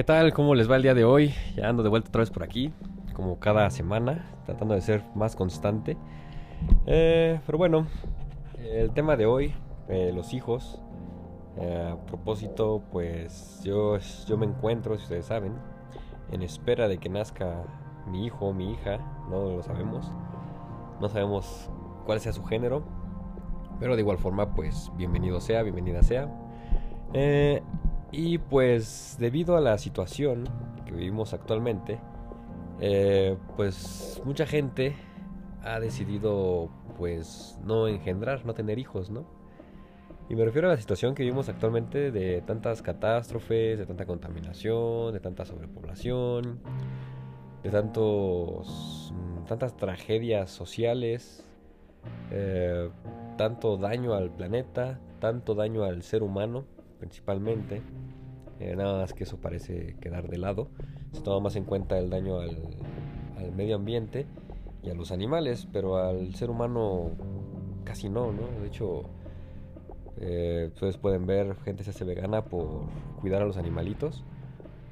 ¿Qué tal? ¿Cómo les va el día de hoy? Ya ando de vuelta otra vez por aquí, como cada semana, tratando de ser más constante. Eh, pero bueno, el tema de hoy, eh, los hijos. Eh, a propósito, pues yo, yo me encuentro, si ustedes saben, en espera de que nazca mi hijo o mi hija, no lo sabemos. No sabemos cuál sea su género, pero de igual forma, pues bienvenido sea, bienvenida sea. Eh, y pues debido a la situación que vivimos actualmente, eh, pues mucha gente ha decidido pues no engendrar, no tener hijos, ¿no? Y me refiero a la situación que vivimos actualmente de tantas catástrofes, de tanta contaminación, de tanta sobrepoblación, de tantos, mm, tantas tragedias sociales, eh, tanto daño al planeta, tanto daño al ser humano principalmente. Eh, nada más que eso parece quedar de lado. Se toma más en cuenta el daño al, medio ambiente y a los animales, pero al ser humano casi no, ¿no? De hecho, eh, ustedes pueden ver gente se hace vegana por cuidar a los animalitos.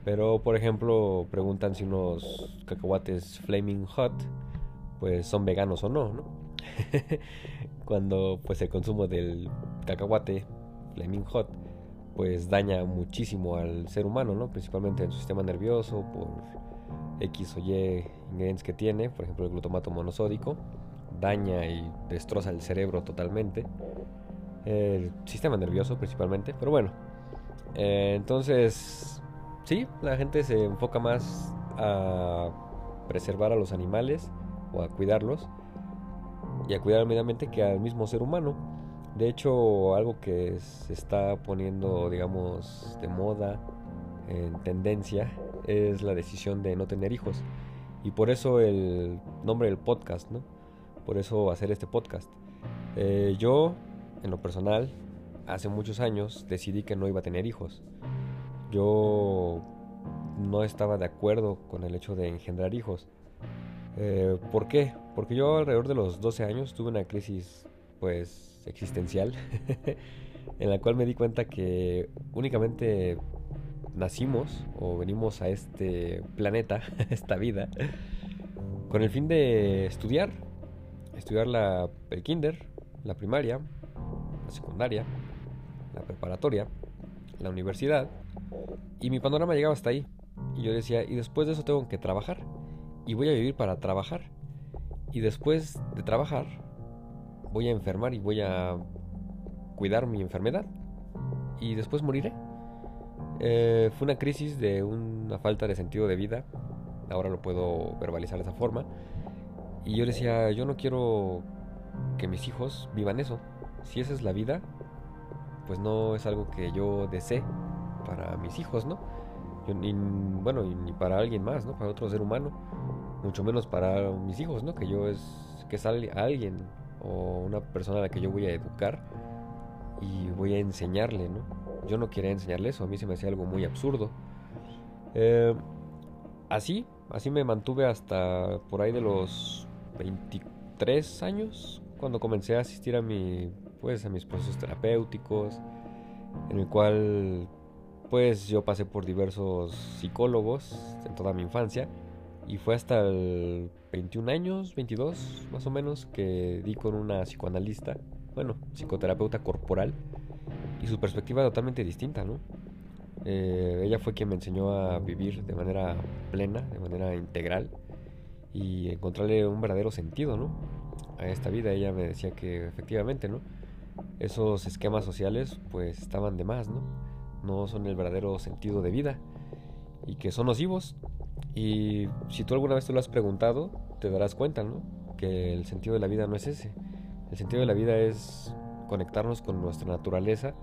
Pero, por ejemplo, preguntan si unos cacahuates Flaming Hot pues son veganos o no, ¿no? Cuando pues el consumo del cacahuate Flaming Hot pues daña muchísimo al ser humano, ¿no? Principalmente en su sistema nervioso por X o Y ingredientes que tiene, por ejemplo el glutamato monosódico, daña y destroza el cerebro totalmente, el sistema nervioso principalmente, pero bueno, eh, entonces sí, la gente se enfoca más a preservar a los animales o a cuidarlos y a cuidar al medio ambiente que al mismo ser humano. De hecho, algo que se está poniendo, digamos, de moda, en tendencia, es la decisión de no tener hijos. Y por eso el nombre del podcast, ¿no? Por eso hacer este podcast. Eh, yo, en lo personal, hace muchos años decidí que no iba a tener hijos. Yo no estaba de acuerdo con el hecho de engendrar hijos. Eh, ¿Por qué? Porque yo alrededor de los 12 años tuve una crisis, pues, existencial, en la cual me di cuenta que únicamente nacimos o venimos a este planeta, esta vida, con el fin de estudiar, estudiar la, el kinder, la primaria, la secundaria, la preparatoria, la universidad, y mi panorama llegaba hasta ahí. Y yo decía, y después de eso tengo que trabajar, y voy a vivir para trabajar. Y después de trabajar, voy a enfermar y voy a cuidar mi enfermedad y después moriré. Eh, fue una crisis de una falta de sentido de vida, ahora lo puedo verbalizar de esa forma. Y yo decía, yo no quiero que mis hijos vivan eso. Si esa es la vida, pues no es algo que yo desee para mis hijos, ¿no? ni, bueno, ni para alguien más, ¿no? Para otro ser humano, mucho menos para mis hijos, ¿no? Que yo es que es alguien o una persona a la que yo voy a educar y voy a enseñarle, ¿no? Yo no quería enseñarle eso, a mí se me hacía algo muy absurdo. Eh, así, así me mantuve hasta por ahí de los 23 años, cuando comencé a asistir a mi, pues, a mis procesos terapéuticos, en el cual, pues, yo pasé por diversos psicólogos en toda mi infancia y fue hasta el 21 años, 22 más o menos, que di con una psicoanalista, bueno, psicoterapeuta corporal, y su perspectiva totalmente distinta, ¿no? Eh, ella fue quien me enseñó a vivir de manera plena, de manera integral, y encontrarle un verdadero sentido, ¿no? A esta vida. Ella me decía que efectivamente, ¿no? Esos esquemas sociales, pues estaban de más, ¿no? No son el verdadero sentido de vida y que son nocivos y si tú alguna vez te lo has preguntado, te darás cuenta, ¿no? Que el sentido de la vida no es ese. El sentido de la vida es conectarnos con nuestra naturaleza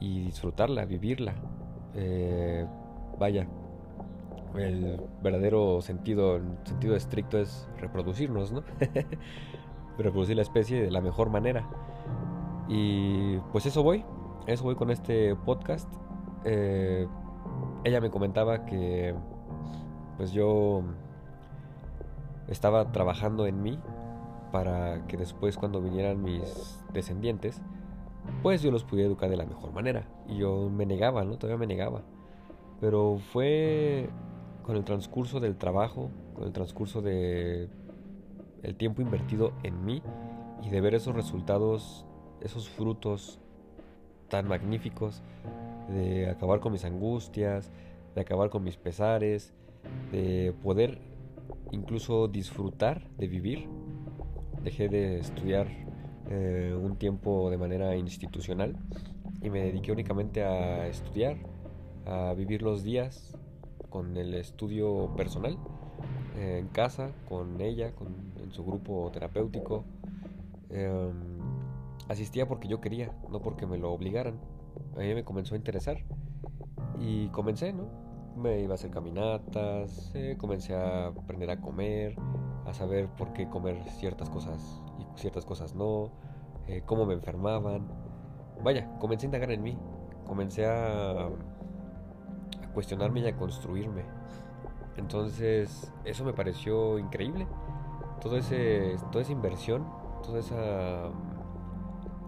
y disfrutarla, vivirla. Eh, vaya, el verdadero sentido, sentido estricto es reproducirnos, ¿no? Reproducir la especie de la mejor manera. Y pues eso voy, eso voy con este podcast. Eh, ella me comentaba que pues yo estaba trabajando en mí para que después cuando vinieran mis descendientes, pues yo los pudiera educar de la mejor manera. Y yo me negaba, ¿no? Todavía me negaba. Pero fue con el transcurso del trabajo, con el transcurso de el tiempo invertido en mí y de ver esos resultados, esos frutos tan magníficos, de acabar con mis angustias, de acabar con mis pesares, de poder incluso disfrutar de vivir. Dejé de estudiar eh, un tiempo de manera institucional y me dediqué únicamente a estudiar, a vivir los días con el estudio personal, eh, en casa, con ella, con, en su grupo terapéutico. Em, asistía porque yo quería, no porque me lo obligaran. A mí me comenzó a interesar y comencé, ¿no? Me iba a hacer caminatas, eh, comencé a aprender a comer, a saber por qué comer ciertas cosas y ciertas cosas no, eh, cómo me enfermaban. Vaya, comencé a indagar en mí, comencé a, cuestionarme y a construirme. Entonces, eso me pareció increíble. Todo ese, toda esa inversión, toda esa,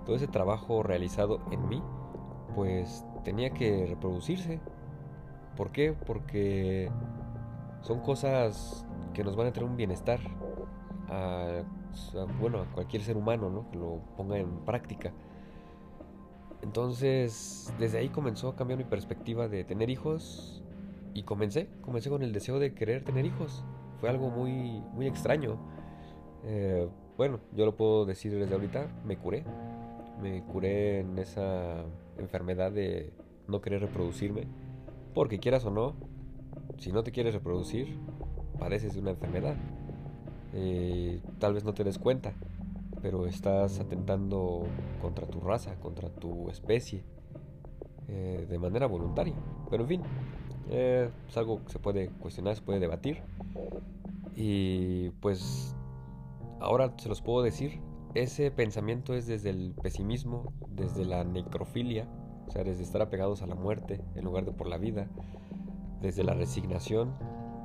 todo ese trabajo realizado en mí, pues tenía que reproducirse. ¿Por qué? Porque son cosas que nos van a traer un bienestar a, bueno, a cualquier ser humano, ¿no? Que lo ponga en práctica. Entonces, desde ahí comenzó a cambiar mi perspectiva de tener hijos y comencé, comencé con el deseo de querer tener hijos. Fue algo muy, muy extraño. Eh, bueno, yo lo puedo decir desde ahorita, me curé. Me curé en esa enfermedad de no querer reproducirme. Porque quieras o no, si no te quieres reproducir, padeces de una enfermedad. Eh, tal vez no te des cuenta, pero estás atentando contra tu raza, contra tu especie, eh, de manera voluntaria. Pero en fin, eh, es algo que se puede cuestionar, se puede debatir. Y pues ahora se los puedo decir, ese pensamiento es desde el pesimismo, desde la necrofilia, o sea, desde estar apegados a la muerte en lugar de por la vida, desde la resignación,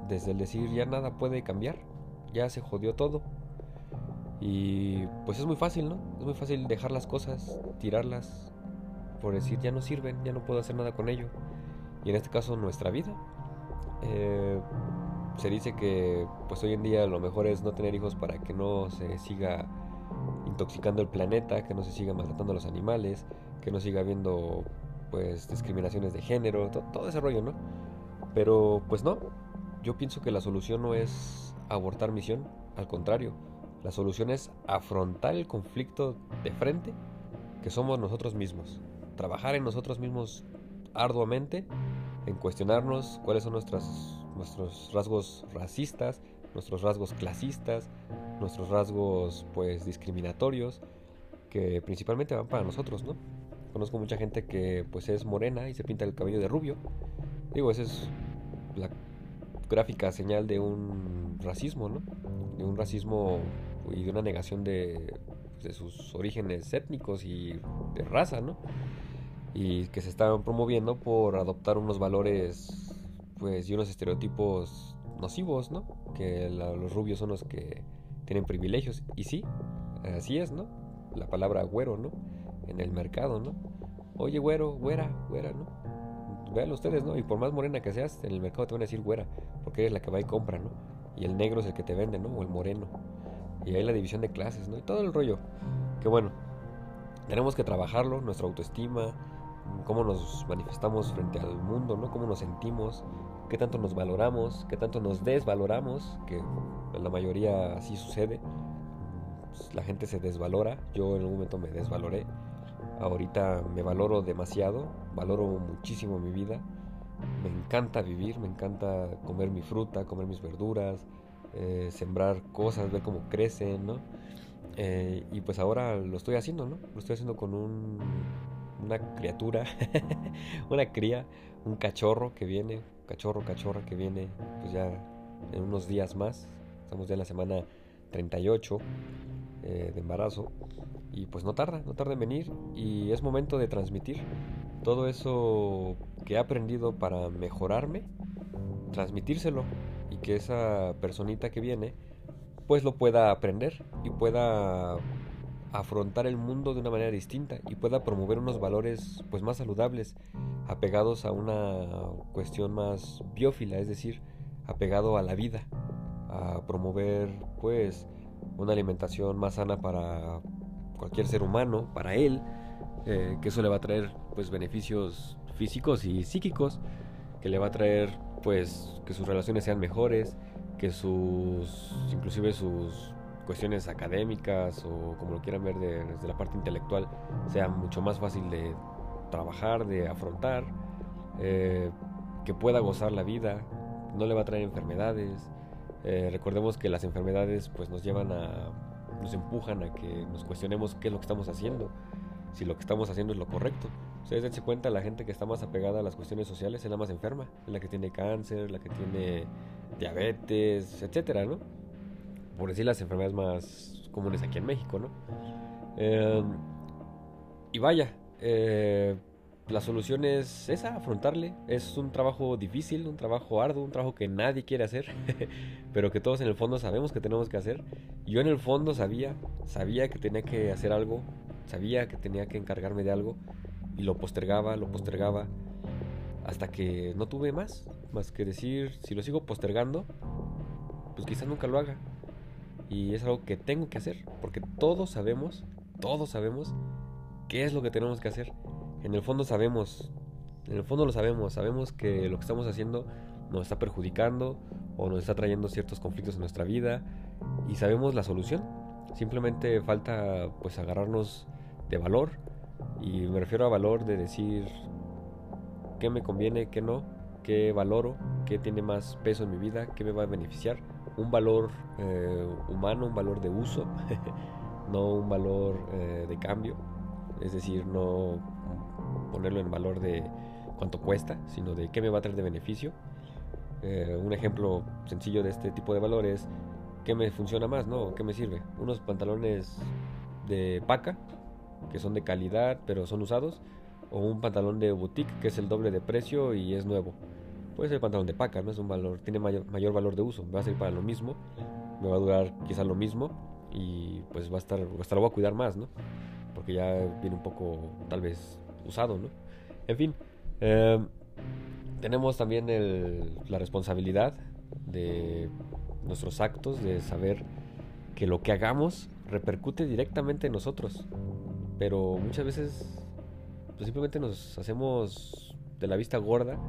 desde el decir ya nada puede cambiar, ya se jodió todo. Y pues es muy fácil, ¿no? Es muy fácil dejar las cosas, tirarlas, por decir ya no sirven, ya no puedo hacer nada con ello y en este caso nuestra vida. Eh, se dice que pues hoy en día lo mejor es no tener hijos para que no se siga intoxicando el planeta, que no se siga maltratando a los animales, que no siga habiendo pues discriminaciones de género, todo ese rollo, ¿no? Pero pues no, yo pienso que la solución no es abortar misión, al contrario, la solución es afrontar el conflicto de frente que somos nosotros mismos, trabajar en nosotros mismos arduamente en cuestionarnos cuáles son nuestras, nuestros rasgos racistas, nuestros rasgos clasistas, nuestros rasgos pues discriminatorios, que principalmente van para nosotros, ¿no? Conozco mucha gente que pues es morena y se pinta el cabello de rubio. Digo, esa es la gráfica señal de un racismo, ¿no? De un racismo y de una negación de, de sus orígenes étnicos y de raza, ¿no? y que se están promoviendo por adoptar unos valores pues y unos estereotipos nocivos, ¿no? Que los rubios son los que tienen privilegios y sí, así es, ¿no? La palabra güero, ¿no? En el mercado, ¿no? Oye, güero, güera, güera, ¿no? Vean ustedes, ¿no? Y por más morena que seas, en el mercado te van a decir güera, porque eres la que va y compra, ¿no? Y el negro es el que te vende, ¿no? O el moreno. Y hay la división de clases, ¿no? Y todo el rollo. Que bueno, tenemos que trabajarlo, nuestra autoestima, cómo nos manifestamos frente al mundo, ¿no? Cómo nos sentimos, qué tanto nos valoramos, qué tanto nos desvaloramos, que la mayoría así sucede. Pues, la gente se desvalora, yo en un momento me desvaloré. Ahorita me valoro demasiado, valoro muchísimo mi vida. Me encanta vivir, me encanta comer mi fruta, comer mis verduras, eh, sembrar cosas, ver cómo crecen, ¿no? Eh, y pues ahora lo estoy haciendo, ¿no? Lo estoy haciendo con un una criatura, una cría, un cachorro que viene, cachorro, cachorra que viene, pues ya en unos días más. Estamos ya en la semana 38 eh, de embarazo. Y pues no tarda, no tarda en venir. Y es momento de transmitir todo eso que he aprendido para mejorarme, transmitírselo. Y que esa personita que viene, pues lo pueda aprender y pueda afrontar el mundo de una manera distinta y pueda promover unos valores pues más saludables, apegados a una cuestión más biófila, es decir, apegado a la vida, a promover pues una alimentación más sana para cualquier ser humano, para él, eh, que eso le va a traer pues beneficios físicos y psíquicos, que le va a traer pues que sus relaciones sean mejores, que sus inclusive sus cuestiones académicas o como lo quieran ver desde la parte intelectual sea mucho más fácil de trabajar, de afrontar, eh, que pueda gozar la vida, no le va a traer enfermedades. Eh, recordemos que las enfermedades pues nos llevan a, nos empujan a que nos cuestionemos qué es lo que estamos haciendo, si lo que estamos haciendo es lo correcto. Ustedes dense cuenta, la gente que está más apegada a las cuestiones sociales es la más enferma, es la que tiene cáncer, la que tiene diabetes, etcétera, ¿no? Por decir las enfermedades más comunes aquí en México, ¿no? Em, y vaya, eh, la solución es esa, afrontarle. Es un trabajo difícil, un trabajo arduo, un trabajo que nadie quiere hacer, pero que todos en el fondo sabemos que tenemos que hacer. Yo en el fondo sabía, sabía que tenía que hacer algo, sabía que tenía que encargarme de algo y lo postergaba, lo postergaba hasta que no tuve más, más que decir, si lo sigo postergando, pues quizás nunca lo haga. Y es algo que tengo que hacer, porque todos sabemos, todos sabemos qué es lo que tenemos que hacer. En el fondo sabemos, en el fondo lo sabemos, sabemos que lo que estamos haciendo nos está perjudicando o nos está trayendo ciertos conflictos en nuestra vida y sabemos la solución. Simplemente falta pues agarrarnos de valor y me refiero a valor de decir qué me conviene, qué no, qué valoro, qué tiene más peso en mi vida, qué me va a beneficiar un valor eh, humano, un valor de uso, no un valor eh, de cambio, es decir, no ponerlo en valor de cuánto cuesta, sino de qué me va a traer de beneficio. Eh, un ejemplo sencillo de este tipo de valores, ¿qué me funciona más? ¿no? ¿Qué me sirve? Unos pantalones de paca, que son de calidad, pero son usados, o un pantalón de boutique, que es el doble de precio y es nuevo. Puede ser pantalón de paca, ¿no? Es un valor, tiene mayor, valor de uso. Va a ser para lo mismo, me va a durar quizá lo mismo y pues va a estar, hasta lo voy a cuidar más, ¿no? Porque ya viene un poco, tal vez, usado, ¿no? En fin, em, tenemos también la responsabilidad de nuestros actos, de saber que lo que hagamos repercute directamente en nosotros. Pero muchas veces pues simplemente nos hacemos de la vista gorda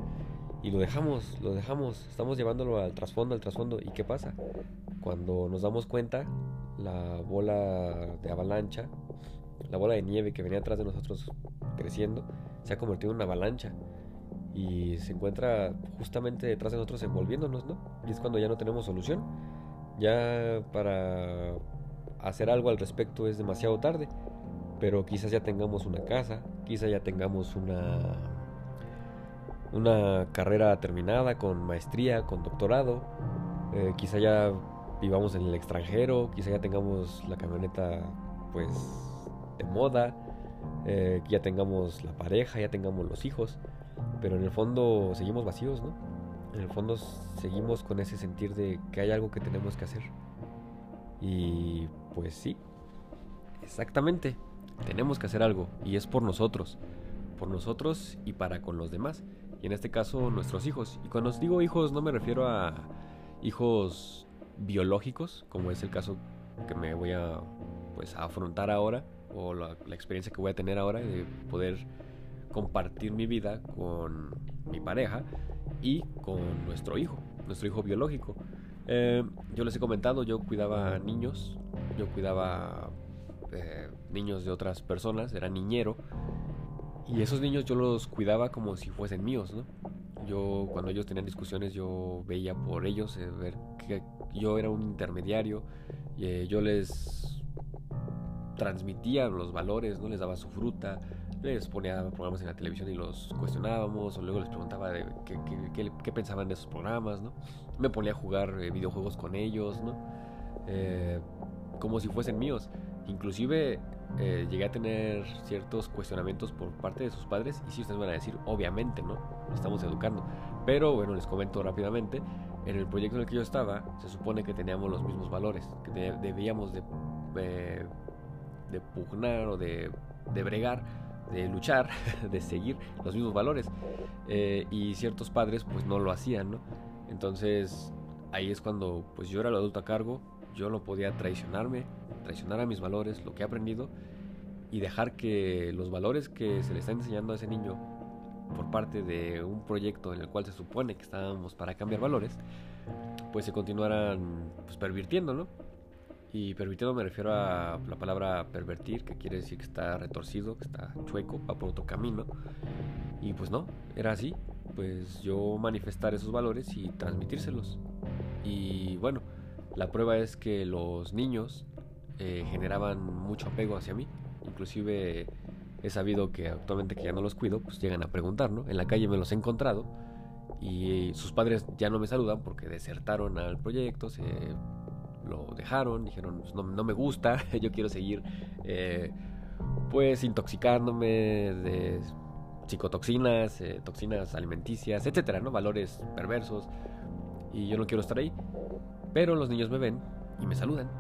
y lo dejamos, lo dejamos, estamos llevándolo al trasfondo, al trasfondo. ¿Y qué pasa? Cuando nos damos cuenta, la bola de avalancha, la bola de nieve que venía atrás de nosotros creciendo, se ha convertido en una avalancha y se encuentra justamente detrás de nosotros envolviéndonos, ¿no? Y es cuando ya no tenemos solución. Ya para hacer algo al respecto es demasiado tarde, pero quizás ya tengamos una casa, quizás ya tengamos una una carrera terminada con maestría, con doctorado, eh, quizá ya vivamos en el extranjero, quizá ya tengamos la camioneta pues de moda, eh, ya tengamos la pareja, ya tengamos los hijos, pero en el fondo seguimos vacíos, ¿no? En el fondo seguimos con ese sentir de que hay algo que tenemos que hacer. Y pues sí, exactamente, tenemos que hacer algo y es por nosotros, por nosotros y para con los demás y en este caso nuestros hijos. Y cuando os digo hijos no me refiero a hijos biológicos, como es el caso que me voy a pues afrontar ahora o la, experiencia que voy a tener ahora de poder compartir mi vida con mi pareja y con nuestro hijo, nuestro hijo biológico. Eh, yo les he comentado, yo cuidaba niños, yo cuidaba eh, niños de otras personas, era niñero y esos niños yo los cuidaba como si fuesen míos, ¿no? Yo cuando ellos tenían discusiones yo veía por ellos, eh, ver que yo era un intermediario, y, eh, yo les transmitía los valores, no les daba su fruta, les ponía programas en la televisión y los cuestionábamos, o luego les preguntaba de qué, pensaban de esos programas, ¿no? Me ponía a jugar eh, videojuegos con ellos, ¿no? como si fuesen míos. Inclusive eh, llegué a tener ciertos cuestionamientos por parte de sus padres y si ustedes van a decir, obviamente, ¿no? estamos educando. Pero bueno, les comento rápidamente, en el proyecto en el que yo estaba, se supone que teníamos los mismos valores, que debíamos de de pugnar o de, de bregar, de luchar, de seguir los mismos valores. Eh, y ciertos padres pues no lo hacían, ¿no? Entonces ahí es cuando pues yo era el adulto a cargo, yo no podía traicionarme, traicionar a mis valores, lo que he aprendido y dejar que los valores que se le está enseñando a ese niño por parte de un proyecto en el cual se supone que estábamos para cambiar valores, pues se continuaran pues, pervirtiendo, ¿no? Y pervirtiendo me refiero a la palabra pervertir, que quiere decir que está retorcido, que está chueco, va por otro camino. Y pues no, era así. Pues yo manifestar esos valores y transmitírselos. Y bueno, la prueba es que los niños eh, generaban mucho apego hacia mí. Inclusive he sabido que actualmente que ya no los cuido, pues llegan a preguntar, ¿no? En la calle me los he encontrado y sus padres ya no me saludan porque desertaron al proyecto, se lo dejaron, dijeron, pues, no, no, me gusta, yo quiero seguir eh, pues intoxicándome de psicotoxinas, eh, toxinas alimenticias, etcétera, ¿no? Valores perversos y yo no quiero estar ahí. Pero los niños me ven y me saludan.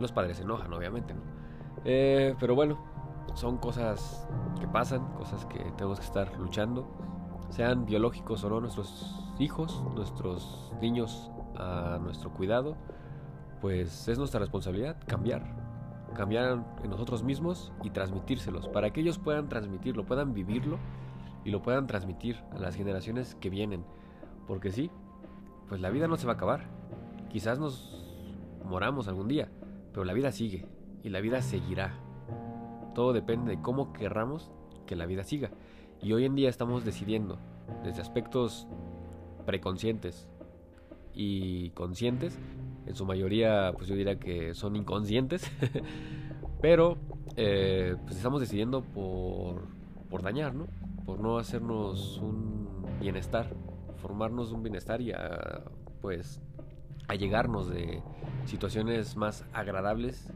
Los padres se enojan, obviamente. Eh, pero bueno, son cosas que pasan, cosas que tenemos que estar luchando, sean biológicos o no, nuestros hijos, nuestros niños a nuestro cuidado, pues es nuestra responsabilidad cambiar, cambiar en nosotros mismos y transmitírselos, para que ellos puedan transmitirlo, puedan vivirlo y lo puedan transmitir a las generaciones que vienen. Porque sí, pues la vida no se va a acabar. Quizás nos moramos algún día, pero la vida sigue y la vida seguirá. Todo depende de cómo querramos que la vida siga. Y hoy en día estamos decidiendo, desde aspectos preconscientes y conscientes, en su mayoría pues yo diría que son inconscientes, pero eh, pues estamos decidiendo por, por dañar, ¿no? Por no hacernos un bienestar, formarnos un bienestar y a, pues a llegarnos de situaciones más agradables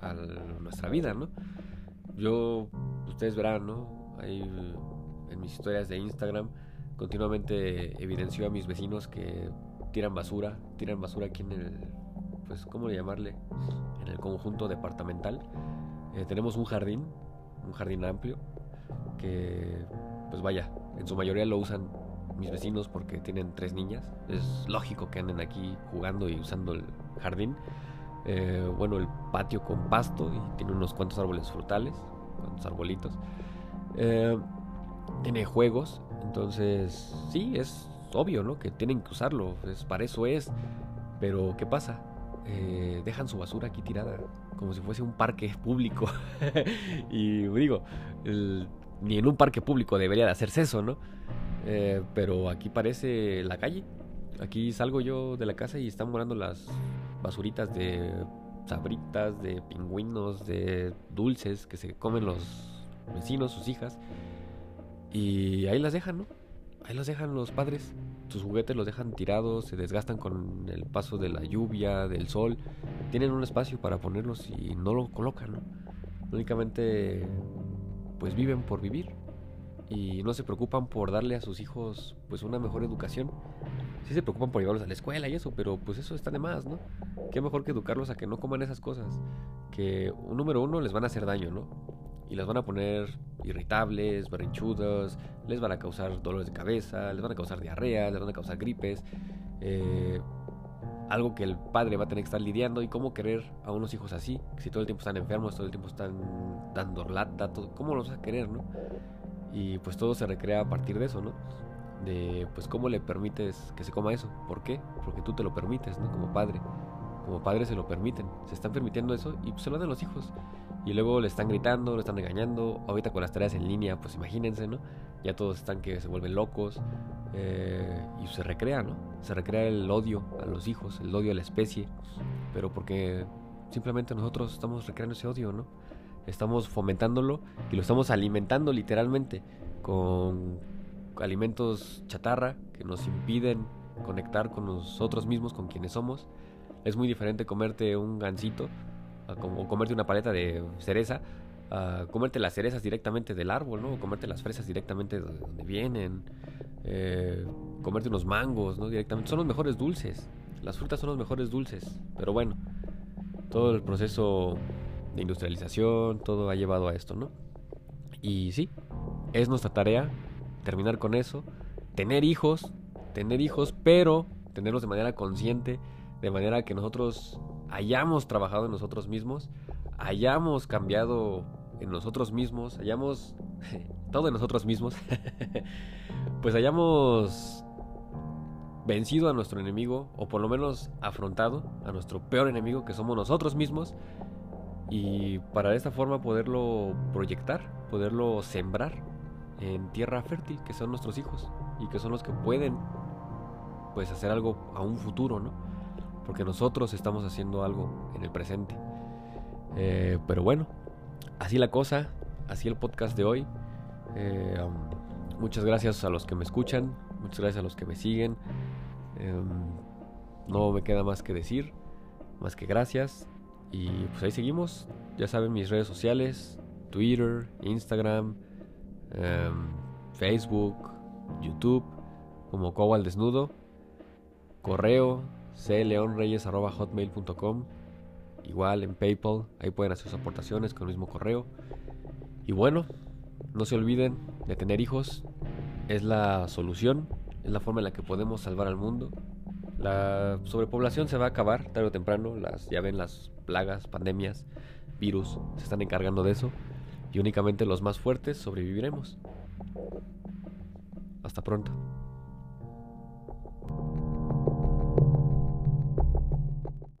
a nuestra vida, ¿no? Yo, ustedes verán, ¿no? En mis historias de Instagram continuamente evidencio a mis vecinos que tiran basura, tiran basura aquí en el, pues, ¿cómo llamarle? En el conjunto departamental. Eh, tenemos un jardín, un jardín amplio, que, pues vaya, en su mayoría lo usan mis vecinos porque tienen tres niñas. Es lógico que anden aquí jugando y usando el jardín. Eh, bueno, el patio con pasto y tiene unos cuantos árboles frutales, cuantos arbolitos. Eh, tiene juegos, entonces sí, es obvio, ¿no? Que tienen que usarlo, es, para eso es. Pero ¿qué pasa? Eh, dejan su basura aquí tirada, como si fuese un parque público. y digo, ni en un parque público debería de hacerse eso, ¿no? Pero aquí parece la calle. Aquí salgo yo de la casa y están morando las basuritas de sabritas, de pingüinos, de dulces que se comen los vecinos, sus hijas. Y ahí las dejan, ¿no? Ahí las dejan los padres. Sus juguetes los dejan tirados, se desgastan con el paso de la lluvia, del sol. Tienen un espacio para ponerlos y no lo colocan, ¿no? Únicamente pues viven por vivir y no se preocupan por darle a sus hijos pues una mejor educación sí se preocupan por llevarlos a la escuela y eso, pero pues eso está de más, ¿no? Qué mejor que educarlos a que no coman esas cosas, que un número uno les van a hacer daño, ¿no? Y les van a poner irritables, berrinchudos, les van a causar dolores de cabeza, les van a causar diarrea, les van a causar gripes, eh, algo que el padre va a tener que estar lidiando y cómo querer a unos hijos así, si todo el tiempo están enfermos, todo el tiempo están dando lata, todo, ¿cómo los vas a querer, no? Y pues todo se recrea a partir de eso, ¿no? de pues cómo le permites que se coma eso. ¿Por qué? Porque tú te lo permites, ¿no? Como padre. Como padre se lo permiten. Se están permitiendo eso y pues, se lo dan los hijos. Y luego le están gritando, le están engañando. Ahorita con las tareas en línea, pues imagínense, ¿no? Ya todos están que se vuelven locos. Eh, y se recrea, ¿no? Se recrea el odio a los hijos, el odio a la especie. Pero porque simplemente nosotros estamos recreando ese odio, ¿no? Estamos fomentándolo y lo estamos alimentando literalmente con alimentos chatarra que nos impiden conectar con nosotros mismos, con quienes somos. Es muy diferente comerte un gansito o comerte una paleta de cereza a comerte las cerezas directamente del árbol, ¿no? O comerte las fresas directamente de donde vienen. Eh, comerte unos mangos, ¿no? Directamente. Son los mejores dulces. Las frutas son los mejores dulces. Pero bueno, todo el proceso de industrialización, todo ha llevado a esto, ¿no? Y sí, es nuestra tarea terminar con eso, tener hijos, tener hijos, pero tenerlos de manera consciente, de manera que nosotros hayamos trabajado en nosotros mismos, hayamos cambiado en nosotros mismos, hayamos todo en nosotros mismos, pues hayamos vencido a nuestro enemigo, o por lo menos afrontado a nuestro peor enemigo, que somos nosotros mismos, y para de esta forma poderlo proyectar, poderlo sembrar en tierra fértil, que son nuestros hijos, y que son los que pueden pues hacer algo a un futuro, ¿no? Porque nosotros estamos haciendo algo en el presente. Eh, pero bueno, así la cosa, así el podcast de hoy. Eh, um, muchas gracias a los que me escuchan, muchas gracias a los que me siguen. Em, no me queda más que decir, más que gracias. Y pues ahí seguimos. Ya saben mis redes sociales, Twitter, Instagram, em, Facebook, YouTube, como Cobo al Desnudo. Correo cleonreyes.hotmail.com Igual en PayPal, ahí pueden hacer sus aportaciones con el mismo correo. Y bueno, no se olviden de tener hijos. Es la solución, es la forma en la que podemos salvar al mundo. La sobrepoblación se va a acabar tarde o temprano. Las, ya ven las plagas, pandemias, virus, se están encargando de eso. Y únicamente los más fuertes sobreviviremos. Hasta pronto.